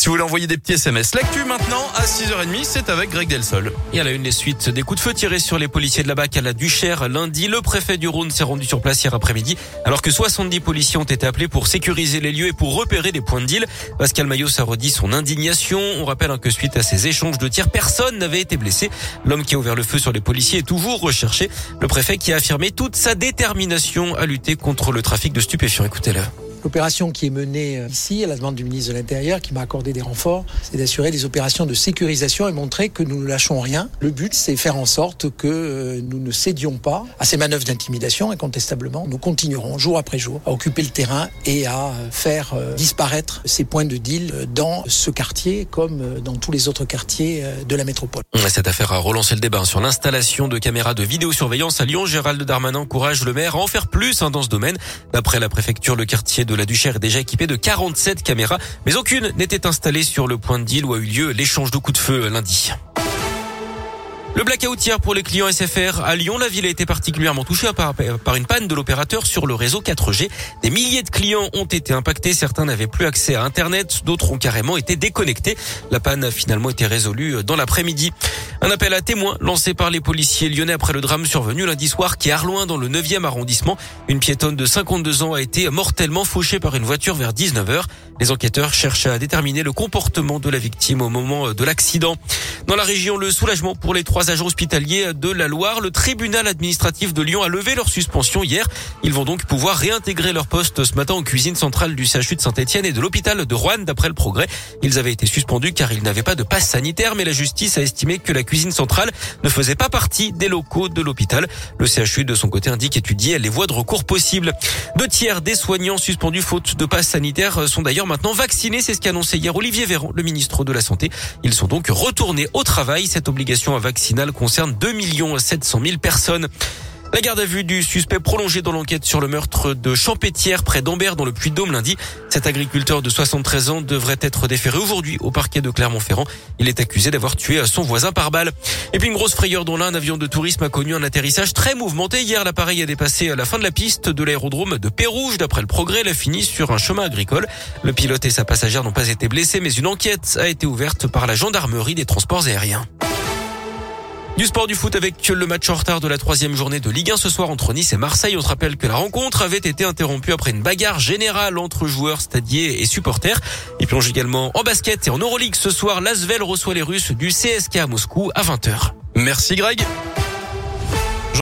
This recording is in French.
Si vous voulez envoyer des petits SMS, l'actu maintenant à 6h30, c'est avec Greg Delsol. Et à la une, les suites des coups de feu tirés sur les policiers de la BAC à la Duchère lundi. Le préfet du Rhône s'est rendu sur place hier après-midi alors que 70 policiers ont été appelés pour sécuriser les lieux et pour repérer des points de deal. Pascal Maillot a redit son indignation. On rappelle que suite à ces échanges de tirs, personne n'avait été blessé. L'homme qui a ouvert le feu sur les policiers est toujours recherché. Le préfet qui a affirmé toute sa détermination à lutter contre le trafic de stupéfiants. Écoutez-le. L'opération qui est menée euh, ici, à la demande du ministre de l'Intérieur, qui m'a accordé des renforts, c'est d'assurer des opérations de sécurisation et montrer que nous ne lâchons rien. Le but, c'est faire en sorte que euh, nous ne cédions pas à ces manœuvres d'intimidation. Incontestablement, nous continuerons jour après jour à occuper le terrain et à euh, faire disparaître ces points de deal dans ce quartier comme dans tous les autres quartiers de la métropole. Cette affaire a relancé le débat sur l'installation de caméras de vidéosurveillance à Lyon. Gérald Darmanin encourage le maire à en faire plus hein, dans ce domaine. D'après la préfecture, le quartier de la Duchère est déjà équipé de 47 caméras, mais aucune n'était installée sur le point de deal où a eu lieu l'échange de coups de feu lundi. Le blackout hier pour les clients SFR à Lyon. La ville a été particulièrement touchée par, une panne de l'opérateur sur le réseau 4G. Des milliers de clients ont été impactés. Certains n'avaient plus accès à Internet. D'autres ont carrément été déconnectés. La panne a finalement été résolue dans l'après-midi. Un appel à témoins lancé par les policiers lyonnais après le drame survenu lundi soir qui est Arloin dans le 9e arrondissement. Une piétonne de 52 ans a été mortellement fauchée par une voiture vers 19h. Les enquêteurs cherchent à déterminer le comportement de la victime au moment de l'accident. Dans la région, le soulagement pour les trois agents hospitaliers de la Loire. Le tribunal administratif de Lyon a levé leur suspension hier. Ils vont donc pouvoir réintégrer leur poste ce matin en cuisine centrale du CHU de Saint-Etienne et de l'hôpital de Rouen d'après le progrès. Ils avaient été suspendus car ils n'avaient pas de passe sanitaire, mais la justice a estimé que la cuisine centrale ne faisait pas partie des locaux de l'hôpital. Le CHU de son côté indique étudier les voies de recours possibles. Deux tiers des soignants suspendus faute de passe sanitaire sont d'ailleurs maintenant vaccinés. C'est ce qu'a annoncé hier Olivier Véran, le ministre de la Santé. Ils sont donc retournés au travail. Cette obligation concerne 2 700 000 personnes. La garde à vue du suspect prolongé dans l'enquête sur le meurtre de Champétière près d'Ambert dans le Puy-de-Dôme lundi. Cet agriculteur de 73 ans devrait être déféré aujourd'hui au parquet de Clermont-Ferrand. Il est accusé d'avoir tué son voisin par balle. Et puis une grosse frayeur dont là, un avion de tourisme a connu un atterrissage très mouvementé. Hier, l'appareil a dépassé à la fin de la piste de l'aérodrome de Pérouge. D'après le progrès, il a fini sur un chemin agricole. Le pilote et sa passagère n'ont pas été blessés, mais une enquête a été ouverte par la gendarmerie des transports aériens. Du sport du foot avec le match en retard de la troisième journée de Ligue 1 ce soir entre Nice et Marseille. On se rappelle que la rencontre avait été interrompue après une bagarre générale entre joueurs, stadiers et supporters. Et plonge également en basket et en Euroleague ce soir. L'Asvel reçoit les Russes du CSK à Moscou à 20h. Merci Greg.